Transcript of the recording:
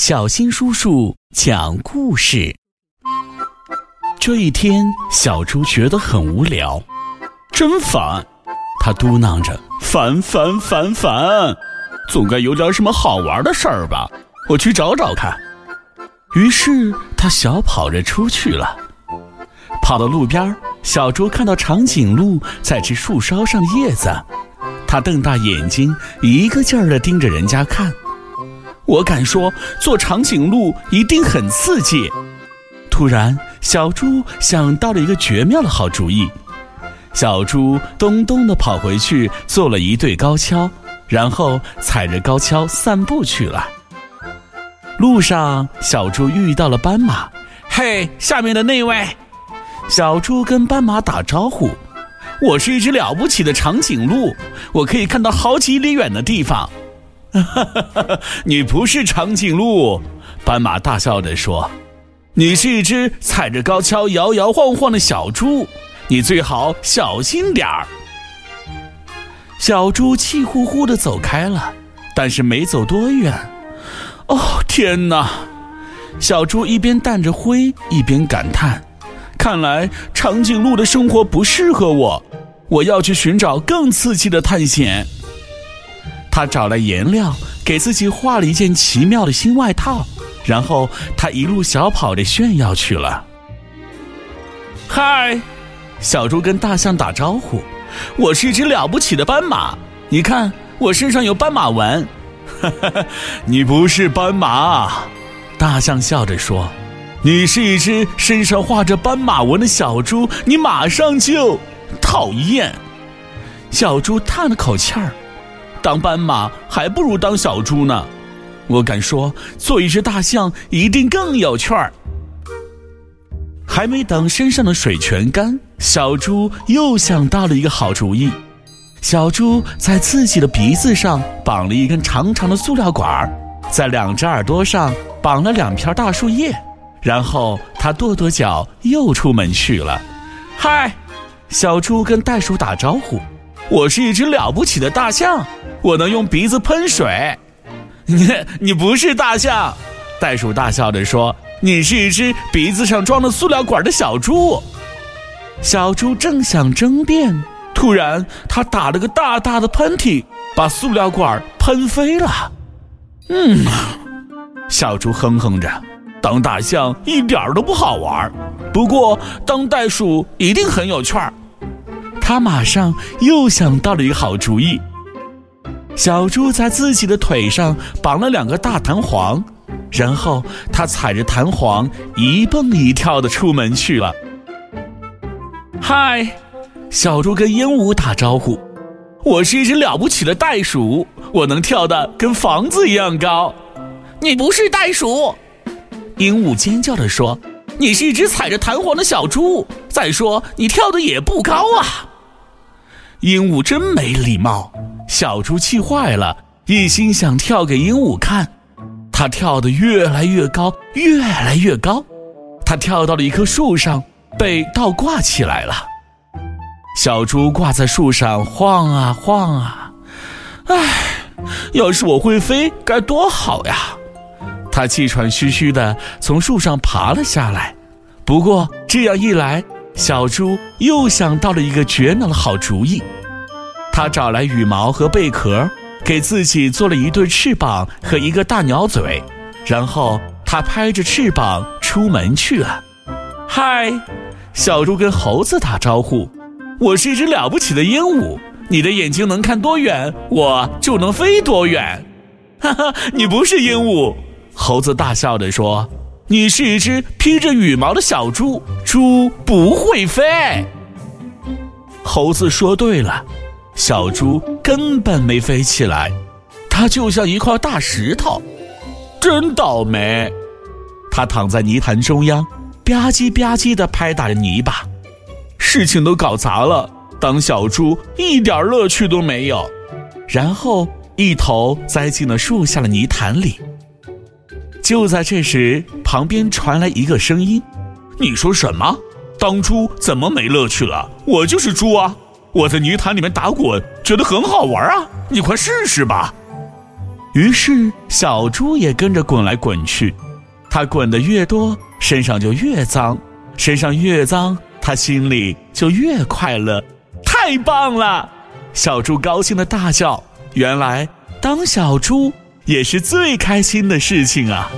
小新叔叔讲故事。这一天，小猪觉得很无聊，真烦。他嘟囔着：“烦烦烦烦，总该有点什么好玩的事儿吧？我去找找看。”于是他小跑着出去了。跑到路边，小猪看到长颈鹿在吃树梢上的叶子，他瞪大眼睛，一个劲儿地盯着人家看。我敢说，做长颈鹿一定很刺激。突然，小猪想到了一个绝妙的好主意。小猪咚咚地跑回去，做了一对高跷，然后踩着高跷散步去了。路上，小猪遇到了斑马。嘿，下面的那位，小猪跟斑马打招呼：“我是一只了不起的长颈鹿，我可以看到好几里远的地方。”哈哈你不是长颈鹿，斑马大笑着说：“你是一只踩着高跷摇摇晃晃的小猪，你最好小心点儿。”小猪气呼呼的走开了，但是没走多远，哦天哪！小猪一边掸着灰，一边感叹：“看来长颈鹿的生活不适合我，我要去寻找更刺激的探险。”他找来颜料，给自己画了一件奇妙的新外套，然后他一路小跑着炫耀去了。嗨，小猪跟大象打招呼：“我是一只了不起的斑马，你看我身上有斑马纹。”哈哈，你不是斑马，大象笑着说：“你是一只身上画着斑马纹的小猪，你马上就讨厌。”小猪叹了口气儿。当斑马还不如当小猪呢，我敢说，做一只大象一定更有趣儿。还没等身上的水全干，小猪又想到了一个好主意。小猪在自己的鼻子上绑了一根长长的塑料管儿，在两只耳朵上绑了两片大树叶，然后他跺跺脚，又出门去了。嗨，小猪跟袋鼠打招呼：“我是一只了不起的大象。”我能用鼻子喷水，你 你不是大象，袋鼠大笑着说：“你是一只鼻子上装了塑料管的小猪。”小猪正想争辩，突然他打了个大大的喷嚏，把塑料管喷飞了。嗯，小猪哼哼着：“当大象一点都不好玩，不过当袋鼠一定很有趣儿。”他马上又想到了一个好主意。小猪在自己的腿上绑了两个大弹簧，然后他踩着弹簧一蹦一跳的出门去了。嗨，小猪跟鹦鹉打招呼：“我是一只了不起的袋鼠，我能跳得跟房子一样高。”你不是袋鼠，鹦鹉尖叫着说：“你是一只踩着弹簧的小猪。再说你跳的也不高啊。”鹦鹉真没礼貌。小猪气坏了，一心想跳给鹦鹉看。它跳得越来越高，越来越高。它跳到了一棵树上，被倒挂起来了。小猪挂在树上晃啊晃啊，唉，要是我会飞该多好呀！它气喘吁吁地从树上爬了下来。不过这样一来，小猪又想到了一个绝妙的好主意。他找来羽毛和贝壳，给自己做了一对翅膀和一个大鸟嘴，然后他拍着翅膀出门去了。嗨，小猪跟猴子打招呼：“我是一只了不起的鹦鹉，你的眼睛能看多远，我就能飞多远。”哈哈，你不是鹦鹉，猴子大笑着说：“你是一只披着羽毛的小猪，猪不会飞。”猴子说对了。小猪根本没飞起来，它就像一块大石头，真倒霉。它躺在泥潭中央，吧唧吧唧地拍打着泥巴，事情都搞砸了。当小猪一点乐趣都没有，然后一头栽进了树下的泥潭里。就在这时，旁边传来一个声音：“你说什么？当猪怎么没乐趣了？我就是猪啊！”我在泥潭里面打滚，觉得很好玩啊！你快试试吧。于是小猪也跟着滚来滚去。它滚得越多，身上就越脏；身上越脏，它心里就越快乐。太棒了！小猪高兴的大叫。原来当小猪也是最开心的事情啊！